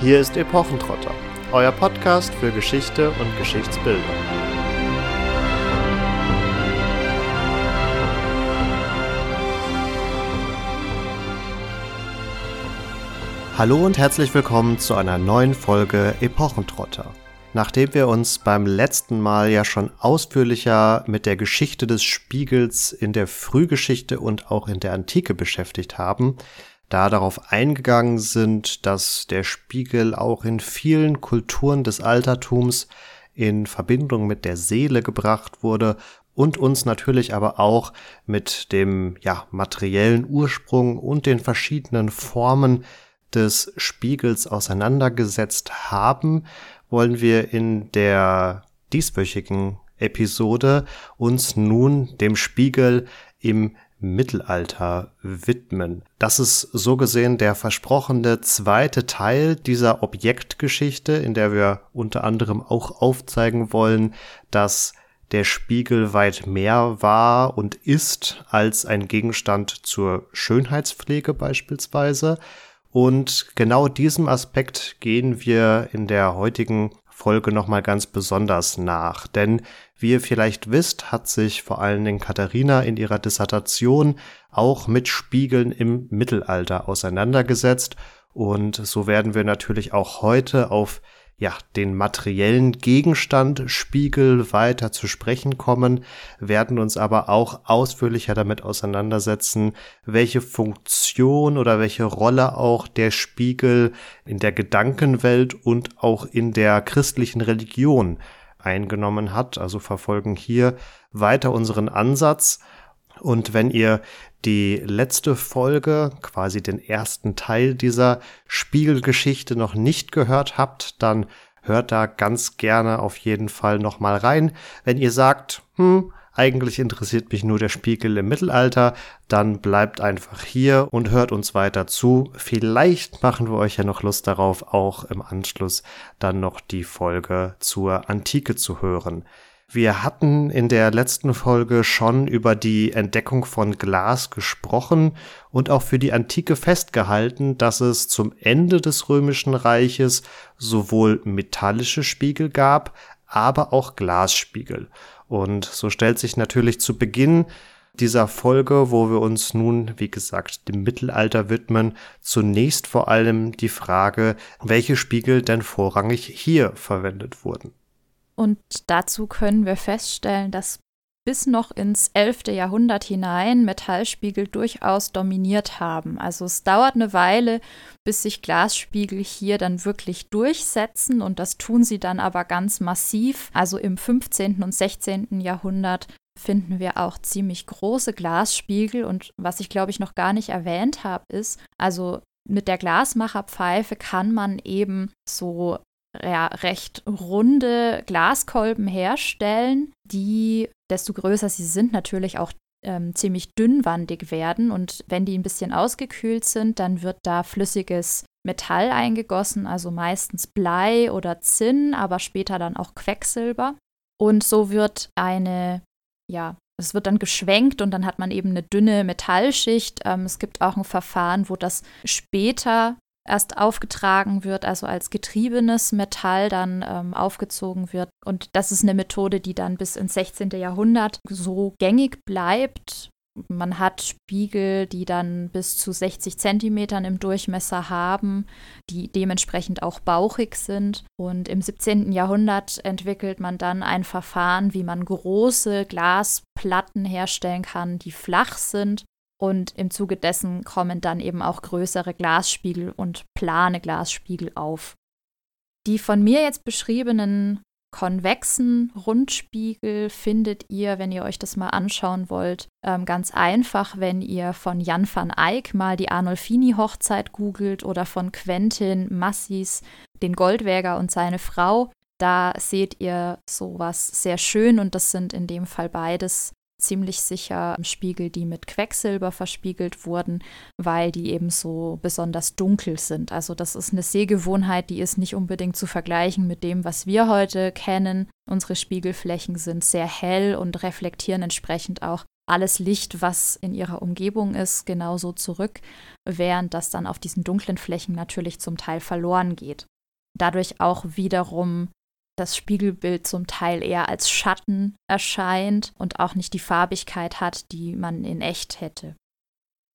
Hier ist Epochentrotter, euer Podcast für Geschichte und Geschichtsbildung. Hallo und herzlich willkommen zu einer neuen Folge Epochentrotter. Nachdem wir uns beim letzten Mal ja schon ausführlicher mit der Geschichte des Spiegels in der Frühgeschichte und auch in der Antike beschäftigt haben, da darauf eingegangen sind, dass der Spiegel auch in vielen Kulturen des Altertums in Verbindung mit der Seele gebracht wurde und uns natürlich aber auch mit dem ja, materiellen Ursprung und den verschiedenen Formen des Spiegels auseinandergesetzt haben, wollen wir in der dieswöchigen Episode uns nun dem Spiegel im Mittelalter widmen. Das ist so gesehen der versprochene zweite Teil dieser Objektgeschichte, in der wir unter anderem auch aufzeigen wollen, dass der Spiegel weit mehr war und ist als ein Gegenstand zur Schönheitspflege beispielsweise. Und genau diesem Aspekt gehen wir in der heutigen Folge nochmal ganz besonders nach. Denn wie ihr vielleicht wisst, hat sich vor allen Dingen Katharina in ihrer Dissertation auch mit Spiegeln im Mittelalter auseinandergesetzt. Und so werden wir natürlich auch heute auf ja, den materiellen Gegenstand Spiegel weiter zu sprechen kommen, werden uns aber auch ausführlicher damit auseinandersetzen, welche Funktion oder welche Rolle auch der Spiegel in der Gedankenwelt und auch in der christlichen Religion eingenommen hat. Also verfolgen hier weiter unseren Ansatz. Und wenn ihr die letzte Folge, quasi den ersten Teil dieser Spiegelgeschichte noch nicht gehört habt, dann hört da ganz gerne auf jeden Fall noch mal rein. Wenn ihr sagt, hm, eigentlich interessiert mich nur der Spiegel im Mittelalter, dann bleibt einfach hier und hört uns weiter zu. Vielleicht machen wir euch ja noch Lust darauf, auch im Anschluss dann noch die Folge zur Antike zu hören. Wir hatten in der letzten Folge schon über die Entdeckung von Glas gesprochen und auch für die Antike festgehalten, dass es zum Ende des Römischen Reiches sowohl metallische Spiegel gab, aber auch Glasspiegel. Und so stellt sich natürlich zu Beginn dieser Folge, wo wir uns nun, wie gesagt, dem Mittelalter widmen, zunächst vor allem die Frage, welche Spiegel denn vorrangig hier verwendet wurden. Und dazu können wir feststellen, dass bis noch ins 11. Jahrhundert hinein Metallspiegel durchaus dominiert haben. Also es dauert eine Weile, bis sich Glasspiegel hier dann wirklich durchsetzen und das tun sie dann aber ganz massiv. Also im 15. und 16. Jahrhundert finden wir auch ziemlich große Glasspiegel und was ich glaube ich noch gar nicht erwähnt habe, ist, also mit der Glasmacherpfeife kann man eben so ja, recht runde Glaskolben herstellen, die, desto größer sie sind, natürlich auch ähm, ziemlich dünnwandig werden. Und wenn die ein bisschen ausgekühlt sind, dann wird da flüssiges Metall eingegossen, also meistens Blei oder Zinn, aber später dann auch Quecksilber. Und so wird eine, ja, es wird dann geschwenkt und dann hat man eben eine dünne Metallschicht. Ähm, es gibt auch ein Verfahren, wo das später erst aufgetragen wird, also als getriebenes Metall dann ähm, aufgezogen wird. Und das ist eine Methode, die dann bis ins 16. Jahrhundert so gängig bleibt. Man hat Spiegel, die dann bis zu 60 Zentimetern im Durchmesser haben, die dementsprechend auch bauchig sind. Und im 17. Jahrhundert entwickelt man dann ein Verfahren, wie man große Glasplatten herstellen kann, die flach sind und im Zuge dessen kommen dann eben auch größere Glasspiegel und plane Glasspiegel auf. Die von mir jetzt beschriebenen konvexen Rundspiegel findet ihr, wenn ihr euch das mal anschauen wollt, ähm, ganz einfach, wenn ihr von Jan van Eyck mal die Arnolfini-Hochzeit googelt oder von Quentin Massis den Goldwäger und seine Frau. Da seht ihr sowas sehr schön und das sind in dem Fall beides ziemlich sicher Spiegel, die mit Quecksilber verspiegelt wurden, weil die eben so besonders dunkel sind. Also das ist eine Sehgewohnheit, die ist nicht unbedingt zu vergleichen mit dem, was wir heute kennen. Unsere Spiegelflächen sind sehr hell und reflektieren entsprechend auch alles Licht, was in ihrer Umgebung ist, genauso zurück, während das dann auf diesen dunklen Flächen natürlich zum Teil verloren geht. Dadurch auch wiederum das Spiegelbild zum Teil eher als Schatten erscheint und auch nicht die Farbigkeit hat, die man in echt hätte.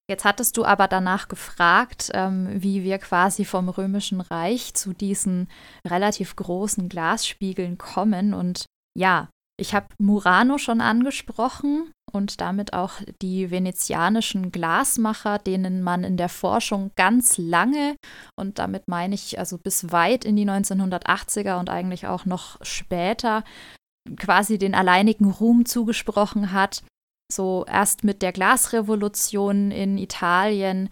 Jetzt hattest du aber danach gefragt, ähm, wie wir quasi vom Römischen Reich zu diesen relativ großen Glasspiegeln kommen. Und ja, ich habe Murano schon angesprochen und damit auch die venezianischen Glasmacher, denen man in der Forschung ganz lange, und damit meine ich also bis weit in die 1980er und eigentlich auch noch später, quasi den alleinigen Ruhm zugesprochen hat, so erst mit der Glasrevolution in Italien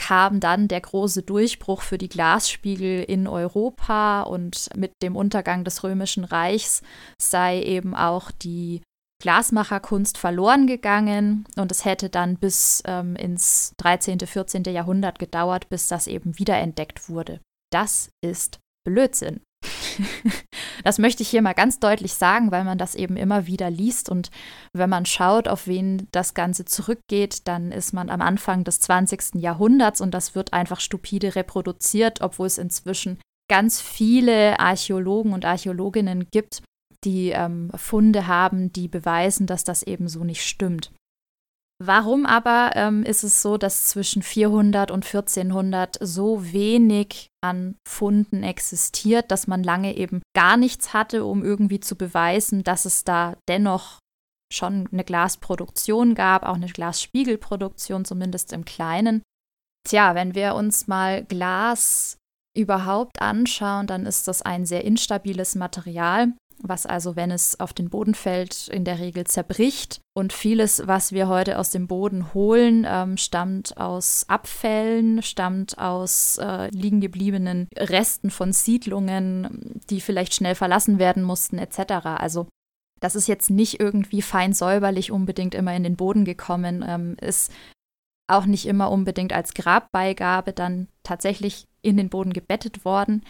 kam dann der große Durchbruch für die Glasspiegel in Europa und mit dem Untergang des Römischen Reichs sei eben auch die Glasmacherkunst verloren gegangen und es hätte dann bis ähm, ins 13., 14. Jahrhundert gedauert, bis das eben wiederentdeckt wurde. Das ist Blödsinn. das möchte ich hier mal ganz deutlich sagen, weil man das eben immer wieder liest. Und wenn man schaut, auf wen das Ganze zurückgeht, dann ist man am Anfang des 20. Jahrhunderts und das wird einfach stupide reproduziert, obwohl es inzwischen ganz viele Archäologen und Archäologinnen gibt, die ähm, Funde haben, die beweisen, dass das eben so nicht stimmt. Warum aber ähm, ist es so, dass zwischen 400 und 1400 so wenig an Funden existiert, dass man lange eben gar nichts hatte, um irgendwie zu beweisen, dass es da dennoch schon eine Glasproduktion gab, auch eine Glasspiegelproduktion, zumindest im Kleinen. Tja, wenn wir uns mal Glas überhaupt anschauen, dann ist das ein sehr instabiles Material was also, wenn es auf den Boden fällt, in der Regel zerbricht. Und vieles, was wir heute aus dem Boden holen, ähm, stammt aus Abfällen, stammt aus äh, liegen gebliebenen Resten von Siedlungen, die vielleicht schnell verlassen werden mussten, etc. Also das ist jetzt nicht irgendwie fein säuberlich unbedingt immer in den Boden gekommen, ähm, ist auch nicht immer unbedingt als Grabbeigabe dann tatsächlich in den Boden gebettet worden.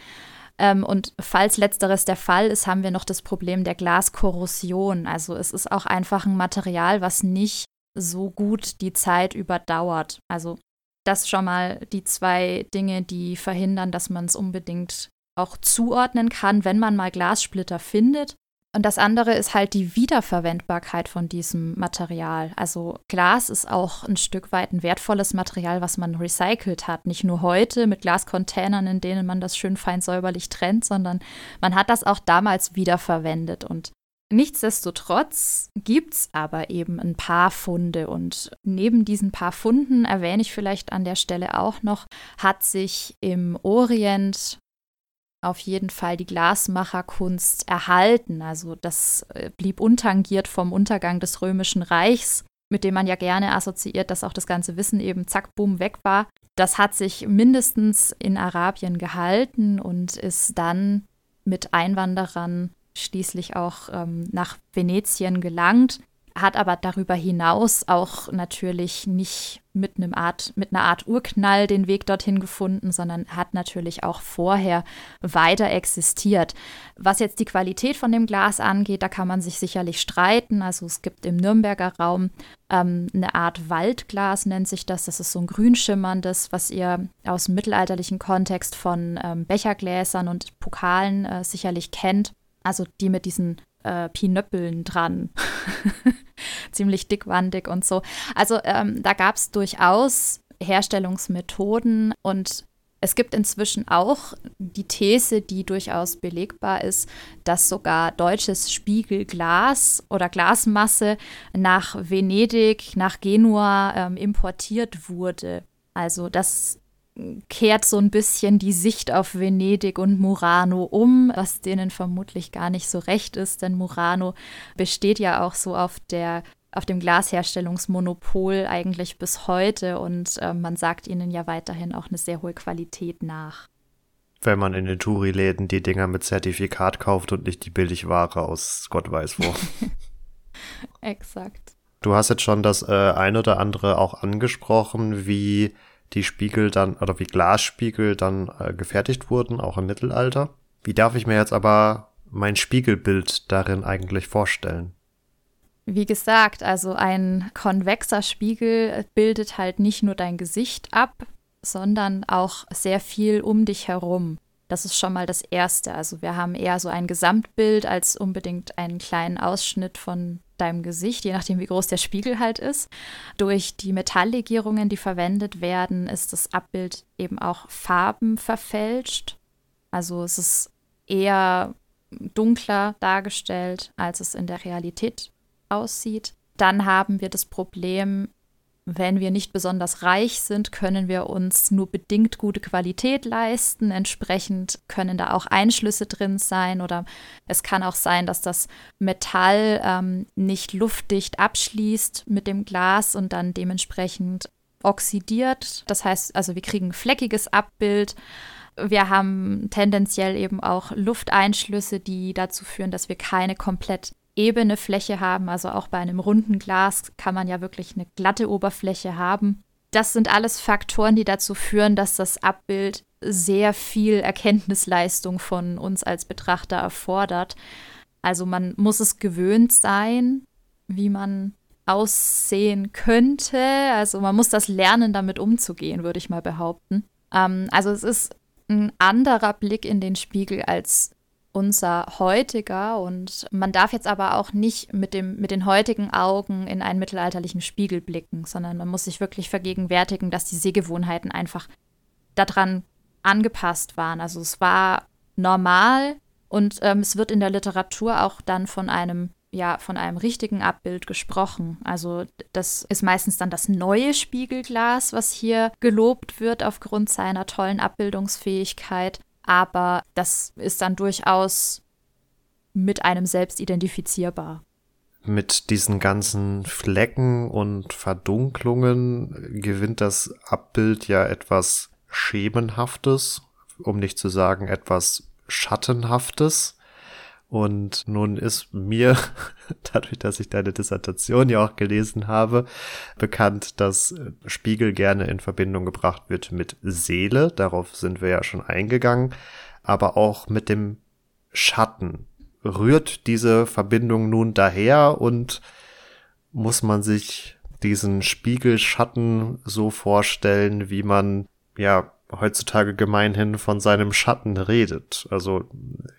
Ähm, und falls letzteres der Fall ist, haben wir noch das Problem der Glaskorrosion. Also es ist auch einfach ein Material, was nicht so gut die Zeit überdauert. Also das schon mal die zwei Dinge, die verhindern, dass man es unbedingt auch zuordnen kann, wenn man mal Glassplitter findet. Und das andere ist halt die Wiederverwendbarkeit von diesem Material. Also Glas ist auch ein Stück weit ein wertvolles Material, was man recycelt hat. Nicht nur heute mit Glascontainern, in denen man das schön fein säuberlich trennt, sondern man hat das auch damals wiederverwendet. Und nichtsdestotrotz gibt es aber eben ein paar Funde. Und neben diesen paar Funden erwähne ich vielleicht an der Stelle auch noch, hat sich im Orient auf jeden Fall die Glasmacherkunst erhalten. Also das äh, blieb untangiert vom Untergang des Römischen Reichs, mit dem man ja gerne assoziiert, dass auch das ganze Wissen eben zack, boom, weg war. Das hat sich mindestens in Arabien gehalten und ist dann mit Einwanderern schließlich auch ähm, nach Venetien gelangt hat aber darüber hinaus auch natürlich nicht mit einem Art, mit einer Art Urknall den Weg dorthin gefunden, sondern hat natürlich auch vorher weiter existiert. Was jetzt die Qualität von dem Glas angeht, da kann man sich sicherlich streiten. Also es gibt im Nürnberger Raum ähm, eine Art Waldglas, nennt sich das. Das ist so ein grünschimmerndes, was ihr aus dem mittelalterlichen Kontext von ähm, Bechergläsern und Pokalen äh, sicherlich kennt. Also die mit diesen äh, Pinöppeln dran. Ziemlich dickwandig und so. Also ähm, da gab es durchaus Herstellungsmethoden und es gibt inzwischen auch die These, die durchaus belegbar ist, dass sogar deutsches Spiegelglas oder Glasmasse nach Venedig, nach Genua ähm, importiert wurde. Also das kehrt so ein bisschen die Sicht auf Venedig und Murano um, was denen vermutlich gar nicht so recht ist, denn Murano besteht ja auch so auf der auf dem Glasherstellungsmonopol eigentlich bis heute und äh, man sagt ihnen ja weiterhin auch eine sehr hohe Qualität nach. Wenn man in den Touri-Läden die Dinger mit Zertifikat kauft und nicht die Billigware aus Gott weiß wo. Exakt. Du hast jetzt schon das äh, ein oder andere auch angesprochen, wie die Spiegel dann oder wie Glasspiegel dann äh, gefertigt wurden, auch im Mittelalter. Wie darf ich mir jetzt aber mein Spiegelbild darin eigentlich vorstellen? Wie gesagt, also ein konvexer Spiegel bildet halt nicht nur dein Gesicht ab, sondern auch sehr viel um dich herum. Das ist schon mal das Erste. Also wir haben eher so ein Gesamtbild als unbedingt einen kleinen Ausschnitt von deinem Gesicht, je nachdem, wie groß der Spiegel halt ist. Durch die Metalllegierungen, die verwendet werden, ist das Abbild eben auch farbenverfälscht. Also es ist eher dunkler dargestellt, als es in der Realität aussieht. Dann haben wir das Problem, wenn wir nicht besonders reich sind, können wir uns nur bedingt gute Qualität leisten. Entsprechend können da auch Einschlüsse drin sein oder es kann auch sein, dass das Metall ähm, nicht luftdicht abschließt mit dem Glas und dann dementsprechend oxidiert. Das heißt, also wir kriegen ein fleckiges Abbild. Wir haben tendenziell eben auch Lufteinschlüsse, die dazu führen, dass wir keine komplett ebene Fläche haben. Also auch bei einem runden Glas kann man ja wirklich eine glatte Oberfläche haben. Das sind alles Faktoren, die dazu führen, dass das Abbild sehr viel Erkenntnisleistung von uns als Betrachter erfordert. Also man muss es gewöhnt sein, wie man aussehen könnte. Also man muss das lernen, damit umzugehen, würde ich mal behaupten. Ähm, also es ist ein anderer Blick in den Spiegel als unser heutiger und man darf jetzt aber auch nicht mit, dem, mit den heutigen Augen in einen mittelalterlichen Spiegel blicken, sondern man muss sich wirklich vergegenwärtigen, dass die Sehgewohnheiten einfach daran angepasst waren. Also es war normal und ähm, es wird in der Literatur auch dann von einem ja von einem richtigen Abbild gesprochen. Also das ist meistens dann das neue Spiegelglas, was hier gelobt wird aufgrund seiner tollen Abbildungsfähigkeit aber das ist dann durchaus mit einem selbst identifizierbar. Mit diesen ganzen Flecken und Verdunklungen gewinnt das Abbild ja etwas Schemenhaftes, um nicht zu sagen etwas Schattenhaftes. Und nun ist mir, dadurch, dass ich deine Dissertation ja auch gelesen habe, bekannt, dass Spiegel gerne in Verbindung gebracht wird mit Seele. Darauf sind wir ja schon eingegangen. Aber auch mit dem Schatten. Rührt diese Verbindung nun daher und muss man sich diesen Spiegelschatten so vorstellen, wie man ja heutzutage gemeinhin von seinem Schatten redet. Also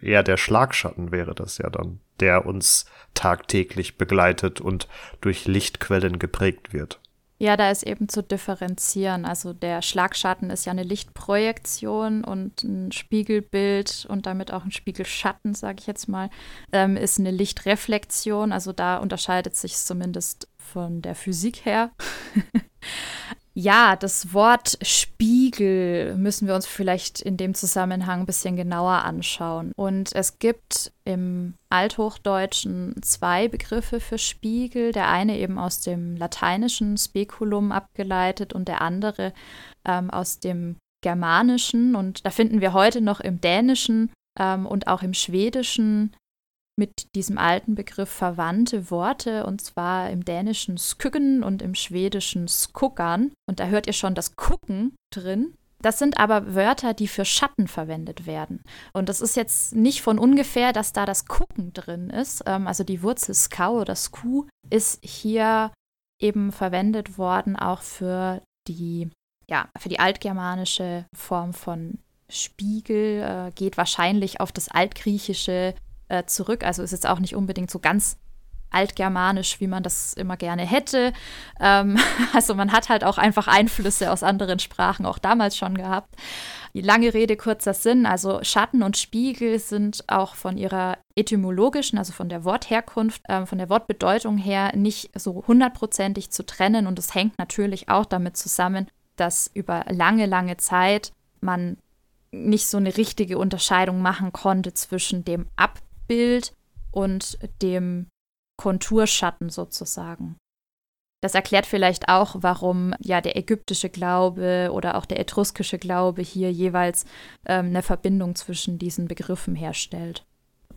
eher der Schlagschatten wäre das ja dann, der uns tagtäglich begleitet und durch Lichtquellen geprägt wird. Ja, da ist eben zu differenzieren. Also der Schlagschatten ist ja eine Lichtprojektion und ein Spiegelbild und damit auch ein Spiegelschatten, sage ich jetzt mal, ähm, ist eine Lichtreflexion. Also da unterscheidet sich zumindest von der Physik her. Ja, das Wort Spiegel müssen wir uns vielleicht in dem Zusammenhang ein bisschen genauer anschauen. Und es gibt im Althochdeutschen zwei Begriffe für Spiegel. Der eine eben aus dem lateinischen Speculum abgeleitet und der andere ähm, aus dem Germanischen. Und da finden wir heute noch im Dänischen ähm, und auch im Schwedischen mit diesem alten Begriff verwandte Worte, und zwar im dänischen skuggen und im schwedischen skuggern. Und da hört ihr schon das Gucken drin. Das sind aber Wörter, die für Schatten verwendet werden. Und das ist jetzt nicht von ungefähr, dass da das Gucken drin ist. Ähm, also die Wurzel skau oder sku ist hier eben verwendet worden auch für die, ja, für die altgermanische Form von Spiegel, äh, geht wahrscheinlich auf das altgriechische äh, zurück. Also ist jetzt auch nicht unbedingt so ganz altgermanisch, wie man das immer gerne hätte. Ähm, also man hat halt auch einfach Einflüsse aus anderen Sprachen auch damals schon gehabt. Lange Rede, kurzer Sinn. Also Schatten und Spiegel sind auch von ihrer etymologischen, also von der Wortherkunft, äh, von der Wortbedeutung her nicht so hundertprozentig zu trennen. Und es hängt natürlich auch damit zusammen, dass über lange, lange Zeit man nicht so eine richtige Unterscheidung machen konnte zwischen dem Ab Bild und dem Konturschatten sozusagen. Das erklärt vielleicht auch, warum ja der ägyptische Glaube oder auch der etruskische Glaube hier jeweils ähm, eine Verbindung zwischen diesen Begriffen herstellt.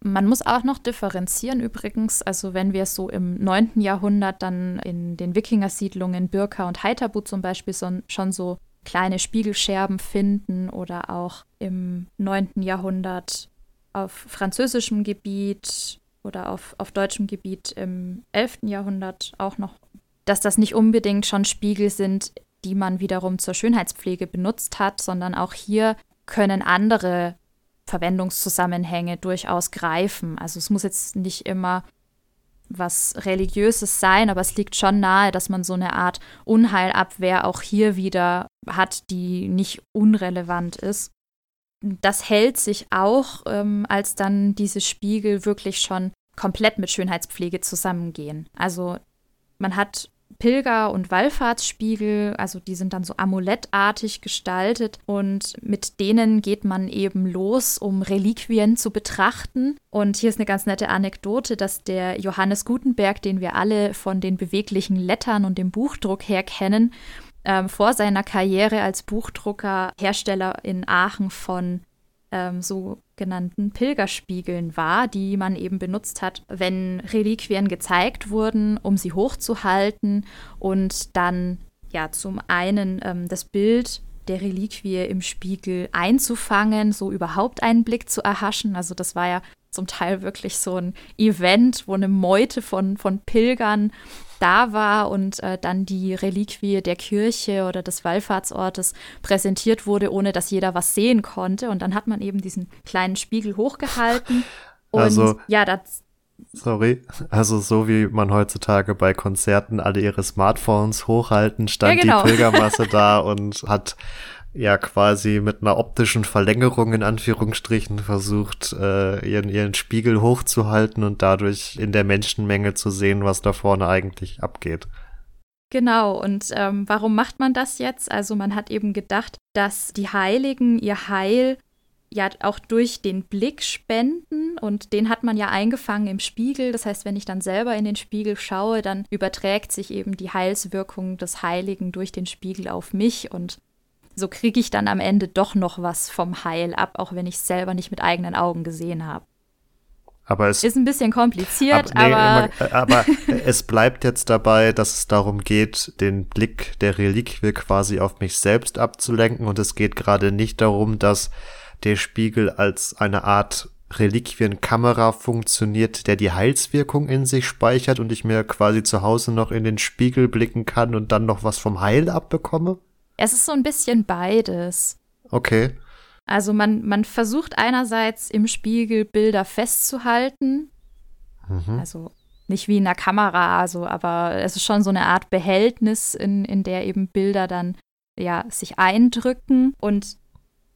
Man muss auch noch differenzieren übrigens, also wenn wir so im 9. Jahrhundert dann in den Wikingersiedlungen Birka und Heiterbu zum Beispiel so, schon so kleine Spiegelscherben finden oder auch im 9. Jahrhundert auf französischem Gebiet oder auf, auf deutschem Gebiet im 11. Jahrhundert auch noch, dass das nicht unbedingt schon Spiegel sind, die man wiederum zur Schönheitspflege benutzt hat, sondern auch hier können andere Verwendungszusammenhänge durchaus greifen. Also es muss jetzt nicht immer was Religiöses sein, aber es liegt schon nahe, dass man so eine Art Unheilabwehr auch hier wieder hat, die nicht unrelevant ist. Das hält sich auch, ähm, als dann diese Spiegel wirklich schon komplett mit Schönheitspflege zusammengehen. Also man hat Pilger- und Wallfahrtsspiegel, also die sind dann so amulettartig gestaltet und mit denen geht man eben los, um Reliquien zu betrachten. Und hier ist eine ganz nette Anekdote, dass der Johannes Gutenberg, den wir alle von den beweglichen Lettern und dem Buchdruck her kennen, ähm, vor seiner Karriere als Buchdrucker Hersteller in Aachen von ähm, sogenannten Pilgerspiegeln war, die man eben benutzt hat, wenn Reliquien gezeigt wurden, um sie hochzuhalten und dann ja zum einen ähm, das Bild der Reliquie im Spiegel einzufangen, so überhaupt einen Blick zu erhaschen. Also das war ja zum Teil wirklich so ein Event, wo eine Meute von, von Pilgern da war und äh, dann die Reliquie der Kirche oder des Wallfahrtsortes präsentiert wurde, ohne dass jeder was sehen konnte. Und dann hat man eben diesen kleinen Spiegel hochgehalten. Und also, ja, das. Sorry, also so wie man heutzutage bei Konzerten alle ihre Smartphones hochhalten, stand ja, genau. die Pilgermasse da und hat ja quasi mit einer optischen Verlängerung in Anführungsstrichen versucht, äh, ihren, ihren Spiegel hochzuhalten und dadurch in der Menschenmenge zu sehen, was da vorne eigentlich abgeht. Genau, und ähm, warum macht man das jetzt? Also man hat eben gedacht, dass die Heiligen ihr Heil ja auch durch den Blick spenden und den hat man ja eingefangen im Spiegel. Das heißt, wenn ich dann selber in den Spiegel schaue, dann überträgt sich eben die Heilswirkung des Heiligen durch den Spiegel auf mich und so kriege ich dann am Ende doch noch was vom Heil ab, auch wenn ich es selber nicht mit eigenen Augen gesehen habe. Aber es ist ein bisschen kompliziert, ab, nee, aber, immer, aber es bleibt jetzt dabei, dass es darum geht, den Blick der Reliquie quasi auf mich selbst abzulenken und es geht gerade nicht darum, dass der Spiegel als eine Art Reliquienkamera funktioniert, der die Heilswirkung in sich speichert und ich mir quasi zu Hause noch in den Spiegel blicken kann und dann noch was vom Heil abbekomme? Es ist so ein bisschen beides. Okay. Also man, man versucht einerseits im Spiegel Bilder festzuhalten. Mhm. Also nicht wie in einer Kamera, also, aber es ist schon so eine Art Behältnis, in, in der eben Bilder dann ja sich eindrücken. Und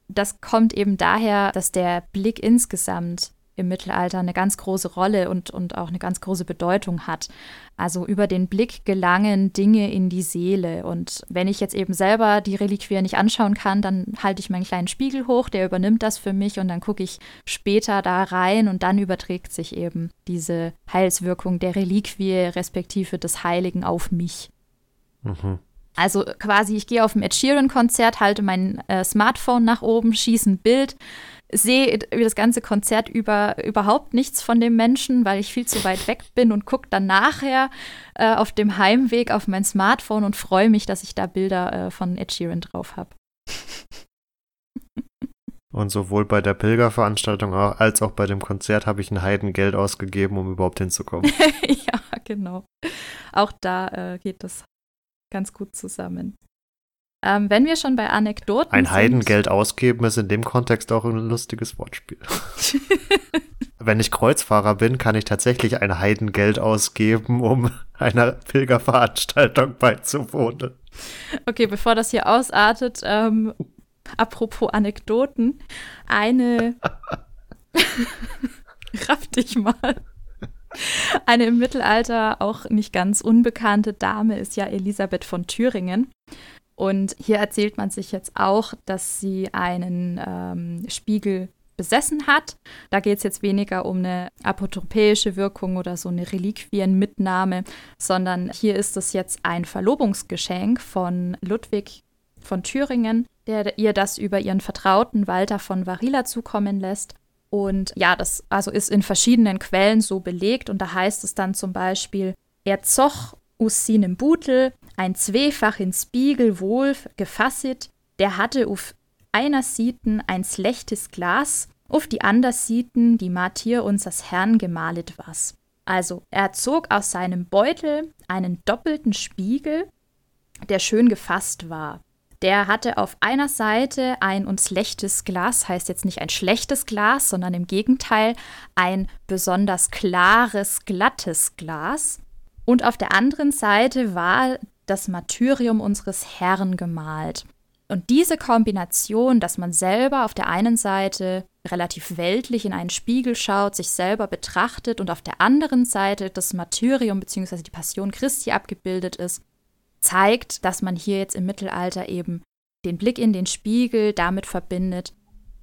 das kommt eben daher, dass der Blick insgesamt im Mittelalter eine ganz große Rolle und, und auch eine ganz große Bedeutung hat. Also über den Blick gelangen Dinge in die Seele. Und wenn ich jetzt eben selber die Reliquie nicht anschauen kann, dann halte ich meinen kleinen Spiegel hoch, der übernimmt das für mich und dann gucke ich später da rein und dann überträgt sich eben diese Heilswirkung der Reliquie respektive des Heiligen auf mich. Mhm. Also quasi, ich gehe auf ein Ed Sheeran-Konzert, halte mein äh, Smartphone nach oben, schieße ein Bild, sehe über das ganze Konzert über überhaupt nichts von dem Menschen, weil ich viel zu weit weg bin und gucke dann nachher äh, auf dem Heimweg auf mein Smartphone und freue mich, dass ich da Bilder äh, von Ed Sheeran drauf habe. Und sowohl bei der Pilgerveranstaltung als auch bei dem Konzert habe ich ein Heidengeld ausgegeben, um überhaupt hinzukommen. ja, genau. Auch da äh, geht das ganz gut zusammen. Ähm, wenn wir schon bei Anekdoten Ein Heidengeld ausgeben ist in dem Kontext auch ein lustiges Wortspiel. wenn ich Kreuzfahrer bin, kann ich tatsächlich ein Heidengeld ausgeben, um einer Pilgerveranstaltung beizuwohnen. Okay, bevor das hier ausartet, ähm, apropos Anekdoten, eine raff dich mal. Eine im Mittelalter auch nicht ganz unbekannte Dame ist ja Elisabeth von Thüringen. Und hier erzählt man sich jetzt auch, dass sie einen ähm, Spiegel besessen hat. Da geht es jetzt weniger um eine apotropäische Wirkung oder so eine Reliquienmitnahme, sondern hier ist es jetzt ein Verlobungsgeschenk von Ludwig von Thüringen, der ihr das über ihren Vertrauten Walter von Varila zukommen lässt. Und ja, das also ist in verschiedenen Quellen so belegt und da heißt es dann zum Beispiel, er zoch us sinem Butel ein zweifach in Spiegel wohl gefasset, der hatte auf einer Sieten ein schlechtes Glas auf die Andersiten, die Martyr unseres Herrn gemalet was. Also, er zog aus seinem Beutel einen doppelten Spiegel, der schön gefasst war. Der hatte auf einer Seite ein uns lechtes Glas, heißt jetzt nicht ein schlechtes Glas, sondern im Gegenteil ein besonders klares, glattes Glas. Und auf der anderen Seite war das Martyrium unseres Herrn gemalt. Und diese Kombination, dass man selber auf der einen Seite relativ weltlich in einen Spiegel schaut, sich selber betrachtet und auf der anderen Seite das Martyrium bzw. die Passion Christi abgebildet ist, zeigt, dass man hier jetzt im Mittelalter eben den Blick in den Spiegel damit verbindet,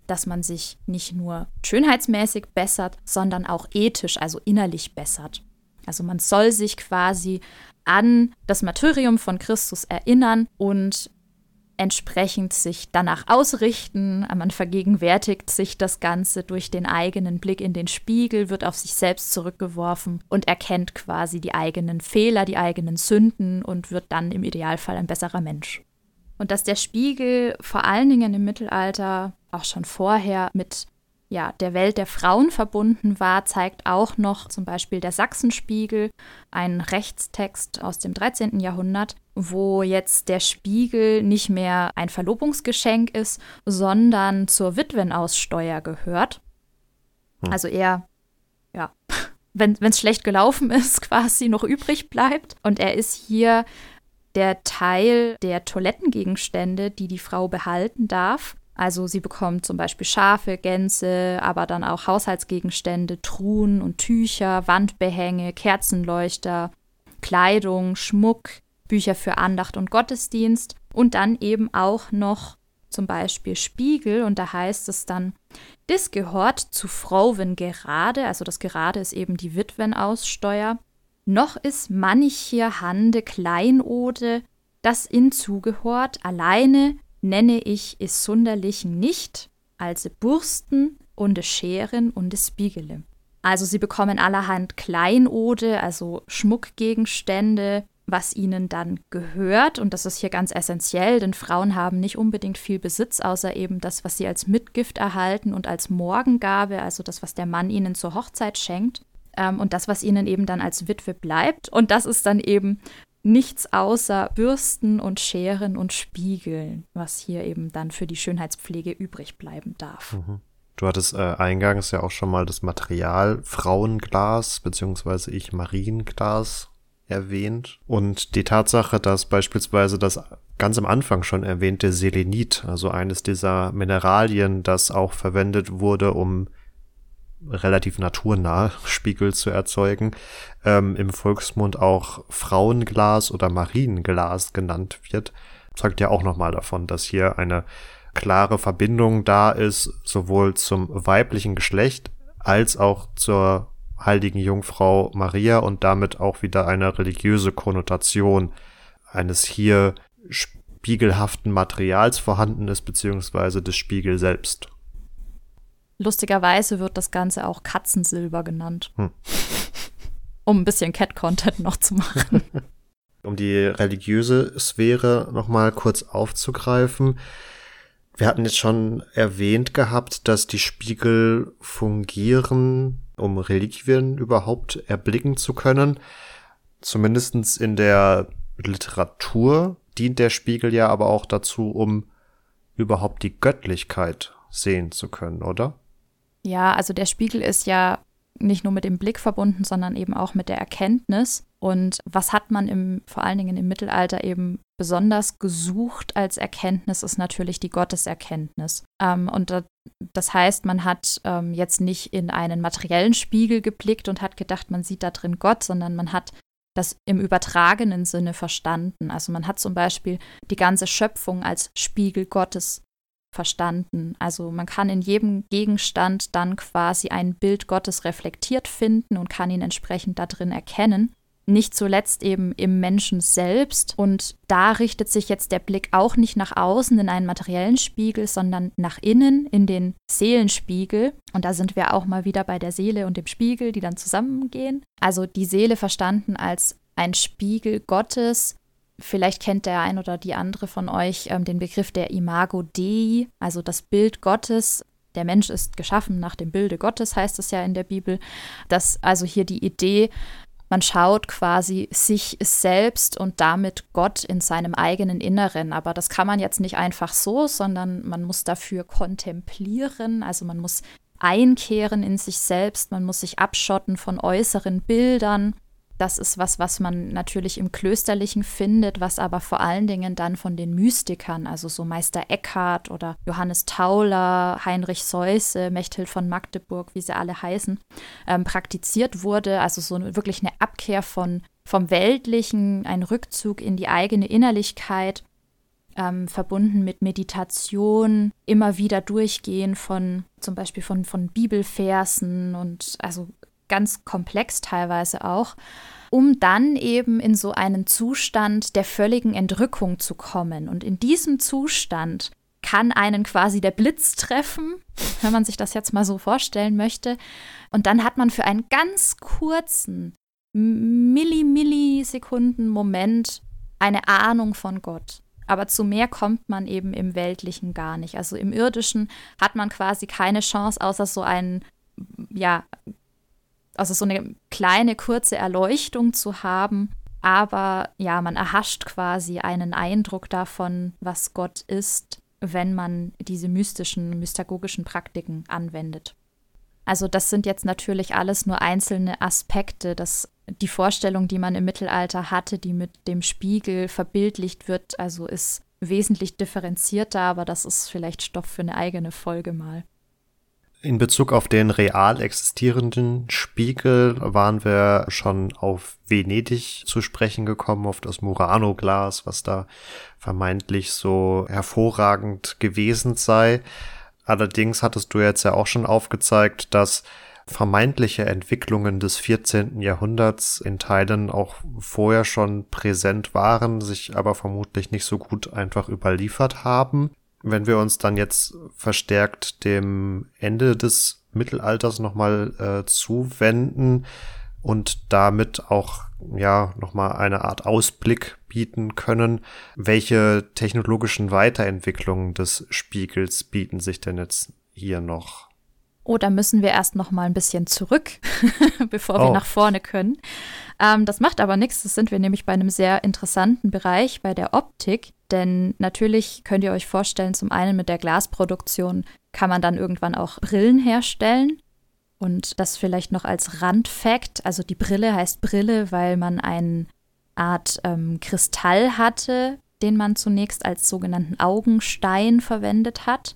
dass man sich nicht nur schönheitsmäßig bessert, sondern auch ethisch, also innerlich bessert. Also man soll sich quasi an das Martyrium von Christus erinnern und entsprechend sich danach ausrichten. Man vergegenwärtigt sich das Ganze durch den eigenen Blick in den Spiegel, wird auf sich selbst zurückgeworfen und erkennt quasi die eigenen Fehler, die eigenen Sünden und wird dann im Idealfall ein besserer Mensch. Und dass der Spiegel vor allen Dingen im Mittelalter, auch schon vorher, mit ja, der Welt der Frauen verbunden war, zeigt auch noch zum Beispiel der Sachsenspiegel, ein Rechtstext aus dem 13. Jahrhundert, wo jetzt der Spiegel nicht mehr ein Verlobungsgeschenk ist, sondern zur Witwenaussteuer gehört. Hm. Also eher, ja, wenn es schlecht gelaufen ist, quasi noch übrig bleibt. Und er ist hier der Teil der Toilettengegenstände, die die Frau behalten darf. Also sie bekommt zum Beispiel Schafe, Gänse, aber dann auch Haushaltsgegenstände, Truhen und Tücher, Wandbehänge, Kerzenleuchter, Kleidung, Schmuck, Bücher für Andacht und Gottesdienst und dann eben auch noch zum Beispiel Spiegel und da heißt es dann, das gehört zu Frau, wenn gerade, also das gerade ist eben die Witwenaussteuer, noch ist mancher Hande Kleinode, das in zugehört, alleine nenne ich es sonderlichen nicht, als Bursten und Scheren und Spiegele. Also sie bekommen allerhand Kleinode, also Schmuckgegenstände, was ihnen dann gehört. Und das ist hier ganz essentiell, denn Frauen haben nicht unbedingt viel Besitz, außer eben das, was sie als Mitgift erhalten und als Morgengabe, also das, was der Mann ihnen zur Hochzeit schenkt. Ähm, und das, was ihnen eben dann als Witwe bleibt. Und das ist dann eben nichts außer Bürsten und Scheren und Spiegeln, was hier eben dann für die Schönheitspflege übrig bleiben darf. Mhm. Du hattest äh, eingangs ja auch schon mal das Material Frauenglas beziehungsweise ich Marienglas erwähnt. Und die Tatsache, dass beispielsweise das ganz am Anfang schon erwähnte Selenit, also eines dieser Mineralien, das auch verwendet wurde, um relativ naturnah Spiegel zu erzeugen, ähm, im Volksmund auch Frauenglas oder Marienglas genannt wird, zeugt ja auch nochmal davon, dass hier eine klare Verbindung da ist, sowohl zum weiblichen Geschlecht als auch zur heiligen Jungfrau Maria und damit auch wieder eine religiöse Konnotation eines hier spiegelhaften Materials vorhanden ist, beziehungsweise des Spiegel selbst. Lustigerweise wird das Ganze auch Katzensilber genannt. Hm. Um ein bisschen Cat-Content noch zu machen. um die religiöse Sphäre nochmal kurz aufzugreifen. Wir hatten jetzt schon erwähnt gehabt, dass die Spiegel fungieren, um Reliquien überhaupt erblicken zu können. Zumindestens in der Literatur dient der Spiegel ja aber auch dazu, um überhaupt die Göttlichkeit sehen zu können, oder? Ja, also der Spiegel ist ja nicht nur mit dem Blick verbunden, sondern eben auch mit der Erkenntnis. Und was hat man im, vor allen Dingen im Mittelalter eben besonders gesucht als Erkenntnis, ist natürlich die Gotteserkenntnis. Ähm, und da, das heißt, man hat ähm, jetzt nicht in einen materiellen Spiegel geblickt und hat gedacht, man sieht da drin Gott, sondern man hat das im übertragenen Sinne verstanden. Also man hat zum Beispiel die ganze Schöpfung als Spiegel Gottes verstanden. Also man kann in jedem Gegenstand dann quasi ein Bild Gottes reflektiert finden und kann ihn entsprechend da drin erkennen. Nicht zuletzt eben im Menschen selbst. Und da richtet sich jetzt der Blick auch nicht nach außen in einen materiellen Spiegel, sondern nach innen in den Seelenspiegel. Und da sind wir auch mal wieder bei der Seele und dem Spiegel, die dann zusammengehen. Also die Seele verstanden als ein Spiegel Gottes, Vielleicht kennt der ein oder die andere von euch ähm, den Begriff der Imago Dei, also das Bild Gottes. der Mensch ist geschaffen nach dem Bilde Gottes, heißt es ja in der Bibel, dass also hier die Idee, man schaut quasi sich selbst und damit Gott in seinem eigenen Inneren. Aber das kann man jetzt nicht einfach so, sondern man muss dafür kontemplieren, also man muss einkehren in sich selbst, man muss sich abschotten von äußeren Bildern das ist was, was man natürlich im Klösterlichen findet, was aber vor allen Dingen dann von den Mystikern, also so Meister Eckhart oder Johannes Tauler, Heinrich Seuse, Mechthild von Magdeburg, wie sie alle heißen, ähm, praktiziert wurde. Also so wirklich eine Abkehr von, vom Weltlichen, ein Rückzug in die eigene Innerlichkeit. Ähm, verbunden mit Meditation, immer wieder durchgehen von zum Beispiel von, von Bibelversen und also ganz komplex teilweise auch, um dann eben in so einen Zustand der völligen Entrückung zu kommen. Und in diesem Zustand kann einen quasi der Blitz treffen, wenn man sich das jetzt mal so vorstellen möchte. Und dann hat man für einen ganz kurzen Milli-Millisekunden Moment eine Ahnung von Gott. Aber zu mehr kommt man eben im Weltlichen gar nicht. Also im Irdischen hat man quasi keine Chance, außer so einen, ja, also so eine kleine, kurze Erleuchtung zu haben. Aber ja, man erhascht quasi einen Eindruck davon, was Gott ist, wenn man diese mystischen, mystagogischen Praktiken anwendet. Also das sind jetzt natürlich alles nur einzelne Aspekte, dass die Vorstellung, die man im Mittelalter hatte, die mit dem Spiegel verbildlicht wird, also ist wesentlich differenzierter, aber das ist vielleicht Stoff für eine eigene Folge mal. In Bezug auf den real existierenden Spiegel waren wir schon auf Venedig zu sprechen gekommen, auf das Murano-Glas, was da vermeintlich so hervorragend gewesen sei. Allerdings hattest du jetzt ja auch schon aufgezeigt, dass vermeintliche Entwicklungen des 14. Jahrhunderts in Teilen auch vorher schon präsent waren, sich aber vermutlich nicht so gut einfach überliefert haben wenn wir uns dann jetzt verstärkt dem Ende des Mittelalters nochmal äh, zuwenden und damit auch ja nochmal eine Art Ausblick bieten können, welche technologischen Weiterentwicklungen des Spiegels bieten sich denn jetzt hier noch? Oh, da müssen wir erst noch mal ein bisschen zurück, bevor wir oh. nach vorne können. Ähm, das macht aber nichts. Das sind wir nämlich bei einem sehr interessanten Bereich, bei der Optik. Denn natürlich könnt ihr euch vorstellen, zum einen mit der Glasproduktion kann man dann irgendwann auch Brillen herstellen. Und das vielleicht noch als Randfact. Also die Brille heißt Brille, weil man eine Art ähm, Kristall hatte, den man zunächst als sogenannten Augenstein verwendet hat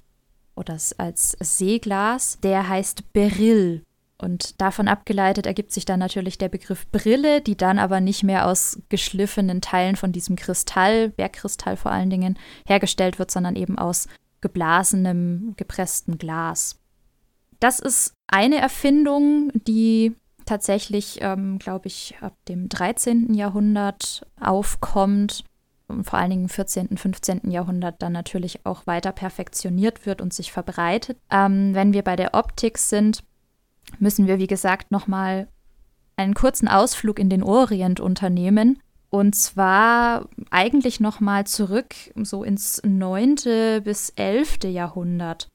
oder als Seeglas. Der heißt Beryl und davon abgeleitet ergibt sich dann natürlich der Begriff Brille, die dann aber nicht mehr aus geschliffenen Teilen von diesem Kristall, Bergkristall vor allen Dingen, hergestellt wird, sondern eben aus geblasenem, gepresstem Glas. Das ist eine Erfindung, die tatsächlich, ähm, glaube ich, ab dem 13. Jahrhundert aufkommt und vor allen Dingen im 14., 15. Jahrhundert dann natürlich auch weiter perfektioniert wird und sich verbreitet. Ähm, wenn wir bei der Optik sind, müssen wir, wie gesagt, nochmal einen kurzen Ausflug in den Orient unternehmen. Und zwar eigentlich nochmal zurück so ins 9. bis 11. Jahrhundert.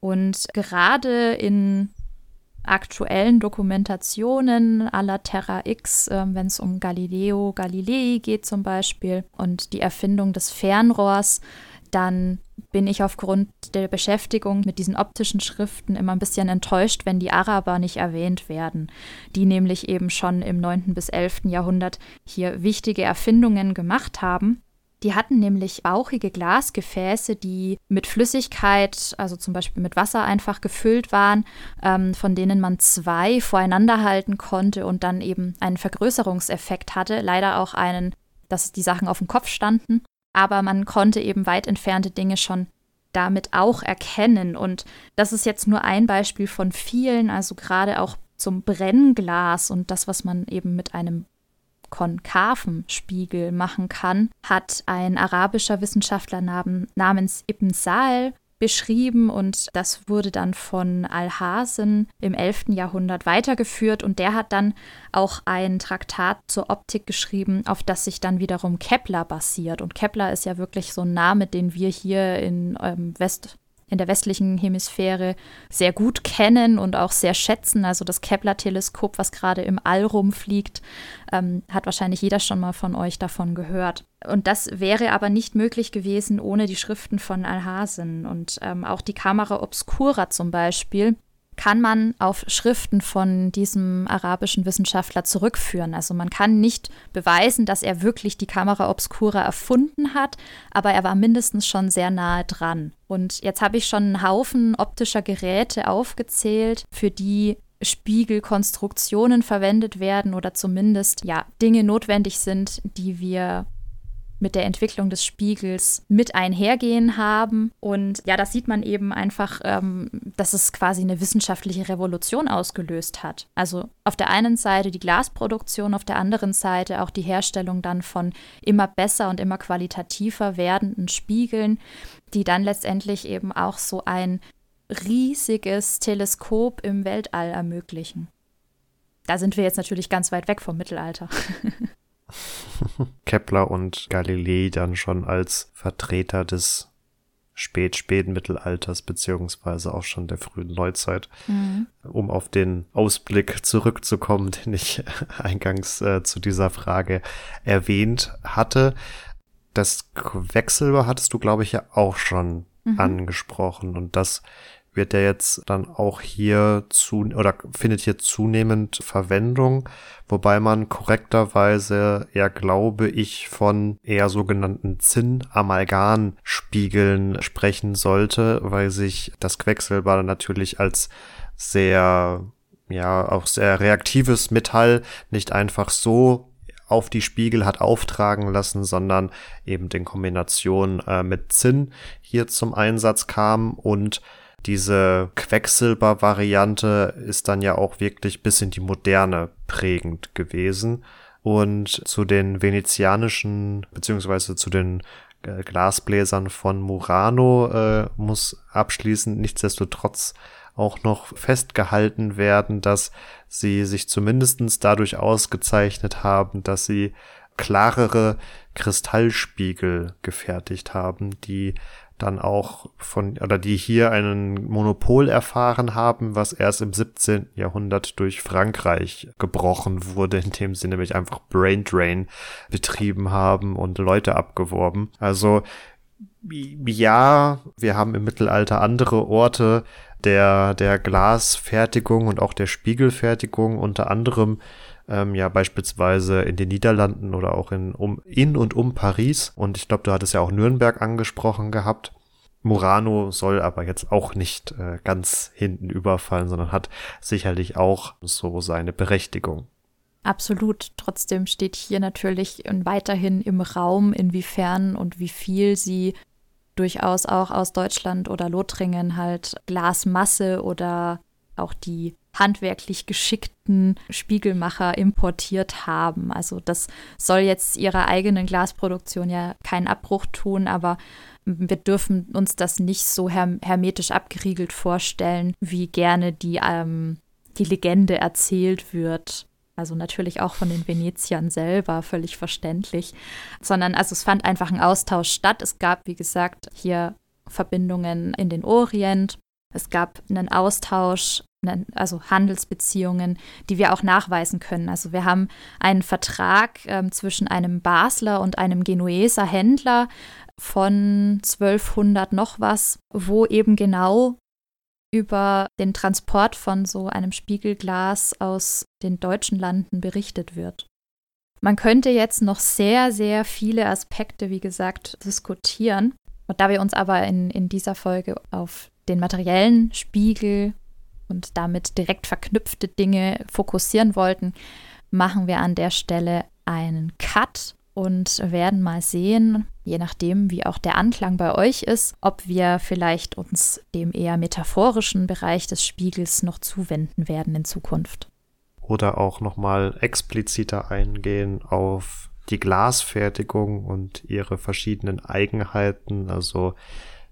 Und gerade in aktuellen Dokumentationen aller Terra X, äh, wenn es um Galileo Galilei geht zum Beispiel und die Erfindung des Fernrohrs, dann bin ich aufgrund der Beschäftigung mit diesen optischen Schriften immer ein bisschen enttäuscht, wenn die Araber nicht erwähnt werden, die nämlich eben schon im 9. bis 11. Jahrhundert hier wichtige Erfindungen gemacht haben. Die hatten nämlich bauchige Glasgefäße, die mit Flüssigkeit, also zum Beispiel mit Wasser einfach gefüllt waren, ähm, von denen man zwei voreinander halten konnte und dann eben einen Vergrößerungseffekt hatte. Leider auch einen, dass die Sachen auf dem Kopf standen aber man konnte eben weit entfernte Dinge schon damit auch erkennen. Und das ist jetzt nur ein Beispiel von vielen, also gerade auch zum Brennglas und das, was man eben mit einem konkaven Spiegel machen kann, hat ein arabischer Wissenschaftler namens Ibn Sa'el beschrieben und das wurde dann von Alhazen im 11. Jahrhundert weitergeführt und der hat dann auch ein Traktat zur Optik geschrieben, auf das sich dann wiederum Kepler basiert und Kepler ist ja wirklich so ein Name, den wir hier in ähm, West in der westlichen Hemisphäre sehr gut kennen und auch sehr schätzen. Also das Kepler-Teleskop, was gerade im All rumfliegt, ähm, hat wahrscheinlich jeder schon mal von euch davon gehört. Und das wäre aber nicht möglich gewesen ohne die Schriften von Alhazen. Und ähm, auch die Kamera Obscura zum Beispiel kann man auf Schriften von diesem arabischen Wissenschaftler zurückführen. Also man kann nicht beweisen, dass er wirklich die Kamera Obscura erfunden hat, aber er war mindestens schon sehr nahe dran. Und jetzt habe ich schon einen Haufen optischer Geräte aufgezählt, für die Spiegelkonstruktionen verwendet werden oder zumindest ja Dinge notwendig sind, die wir mit der Entwicklung des Spiegels mit einhergehen haben. Und ja, das sieht man eben einfach, ähm, dass es quasi eine wissenschaftliche Revolution ausgelöst hat. Also auf der einen Seite die Glasproduktion, auf der anderen Seite auch die Herstellung dann von immer besser und immer qualitativer werdenden Spiegeln, die dann letztendlich eben auch so ein riesiges Teleskop im Weltall ermöglichen. Da sind wir jetzt natürlich ganz weit weg vom Mittelalter. Kepler und Galilei dann schon als Vertreter des spät-späten Mittelalters beziehungsweise auch schon der frühen Neuzeit, mhm. um auf den Ausblick zurückzukommen, den ich eingangs äh, zu dieser Frage erwähnt hatte. Das Quecksilber hattest du, glaube ich, ja auch schon mhm. angesprochen und das wird ja jetzt dann auch hier zu oder findet hier zunehmend Verwendung, wobei man korrekterweise eher glaube ich von eher sogenannten Zinn-Amalgam-Spiegeln sprechen sollte, weil sich das Quecksilber natürlich als sehr ja auch sehr reaktives Metall nicht einfach so auf die Spiegel hat auftragen lassen, sondern eben in Kombination äh, mit Zinn hier zum Einsatz kam und diese Quecksilber-Variante ist dann ja auch wirklich bis in die Moderne prägend gewesen. Und zu den venezianischen, beziehungsweise zu den äh, Glasbläsern von Murano äh, muss abschließend nichtsdestotrotz auch noch festgehalten werden, dass sie sich zumindestens dadurch ausgezeichnet haben, dass sie klarere Kristallspiegel gefertigt haben, die dann auch von, oder die hier einen Monopol erfahren haben, was erst im 17. Jahrhundert durch Frankreich gebrochen wurde, indem sie nämlich einfach Brain Drain betrieben haben und Leute abgeworben. Also, ja, wir haben im Mittelalter andere Orte der, der Glasfertigung und auch der Spiegelfertigung, unter anderem ähm, ja beispielsweise in den Niederlanden oder auch in, um, in und um Paris. Und ich glaube, du hattest ja auch Nürnberg angesprochen gehabt. Murano soll aber jetzt auch nicht äh, ganz hinten überfallen, sondern hat sicherlich auch so seine Berechtigung. Absolut. Trotzdem steht hier natürlich weiterhin im Raum, inwiefern und wie viel sie durchaus auch aus Deutschland oder Lothringen halt Glasmasse oder auch die handwerklich geschickten Spiegelmacher importiert haben. Also das soll jetzt ihrer eigenen Glasproduktion ja keinen Abbruch tun, aber wir dürfen uns das nicht so herm hermetisch abgeriegelt vorstellen, wie gerne die, ähm, die Legende erzählt wird. Also natürlich auch von den Veneziern selber, völlig verständlich. Sondern also es fand einfach ein Austausch statt. Es gab, wie gesagt, hier Verbindungen in den Orient. Es gab einen Austausch also Handelsbeziehungen, die wir auch nachweisen können. Also wir haben einen Vertrag ähm, zwischen einem Basler und einem Genueser Händler von 1200 noch was, wo eben genau über den Transport von so einem Spiegelglas aus den deutschen Landen berichtet wird. Man könnte jetzt noch sehr, sehr viele Aspekte, wie gesagt, diskutieren. Und da wir uns aber in, in dieser Folge auf den materiellen Spiegel und damit direkt verknüpfte Dinge fokussieren wollten, machen wir an der Stelle einen Cut und werden mal sehen, je nachdem, wie auch der Anklang bei euch ist, ob wir vielleicht uns dem eher metaphorischen Bereich des Spiegels noch zuwenden werden in Zukunft. Oder auch nochmal expliziter eingehen auf die Glasfertigung und ihre verschiedenen Eigenheiten, also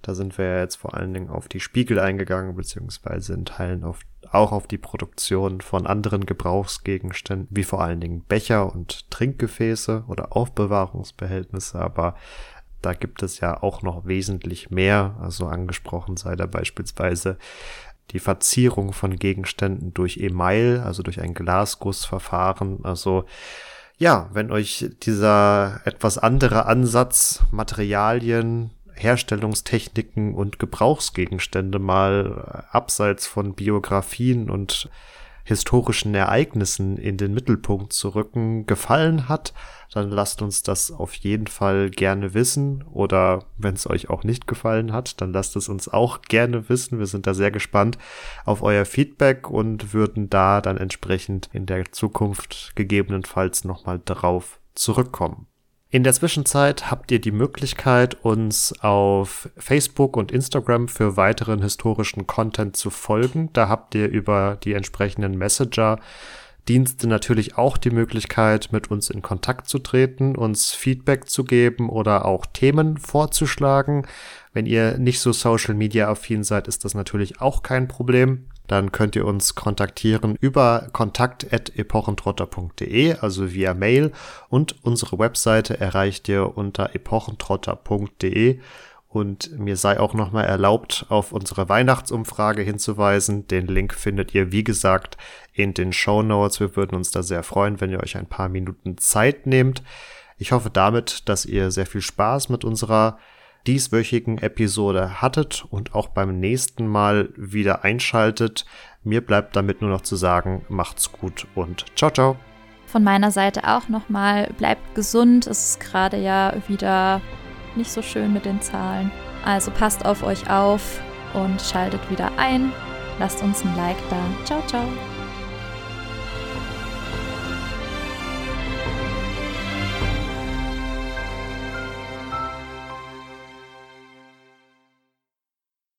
da sind wir ja jetzt vor allen Dingen auf die Spiegel eingegangen, beziehungsweise in Teilen auf, auch auf die Produktion von anderen Gebrauchsgegenständen, wie vor allen Dingen Becher und Trinkgefäße oder Aufbewahrungsbehältnisse. Aber Da gibt es ja auch noch wesentlich mehr. Also angesprochen sei da beispielsweise die Verzierung von Gegenständen durch Email, also durch ein Glasgussverfahren. Also ja, wenn euch dieser etwas andere Ansatz, Materialien, Herstellungstechniken und Gebrauchsgegenstände mal abseits von Biografien und historischen Ereignissen in den Mittelpunkt zu rücken, gefallen hat, dann lasst uns das auf jeden Fall gerne wissen. Oder wenn es euch auch nicht gefallen hat, dann lasst es uns auch gerne wissen. Wir sind da sehr gespannt auf euer Feedback und würden da dann entsprechend in der Zukunft gegebenenfalls nochmal drauf zurückkommen. In der Zwischenzeit habt ihr die Möglichkeit, uns auf Facebook und Instagram für weiteren historischen Content zu folgen. Da habt ihr über die entsprechenden Messenger Dienste natürlich auch die Möglichkeit, mit uns in Kontakt zu treten, uns Feedback zu geben oder auch Themen vorzuschlagen. Wenn ihr nicht so Social Media affin seid, ist das natürlich auch kein Problem dann könnt ihr uns kontaktieren über kontakt.epochentrotter.de, also via Mail. Und unsere Webseite erreicht ihr unter epochentrotter.de. Und mir sei auch nochmal erlaubt, auf unsere Weihnachtsumfrage hinzuweisen. Den Link findet ihr, wie gesagt, in den Show Notes. Wir würden uns da sehr freuen, wenn ihr euch ein paar Minuten Zeit nehmt. Ich hoffe damit, dass ihr sehr viel Spaß mit unserer dieswöchigen Episode hattet und auch beim nächsten Mal wieder einschaltet. Mir bleibt damit nur noch zu sagen, macht's gut und ciao, ciao. Von meiner Seite auch nochmal, bleibt gesund. Es ist gerade ja wieder nicht so schön mit den Zahlen. Also passt auf euch auf und schaltet wieder ein. Lasst uns ein Like da. Ciao, ciao.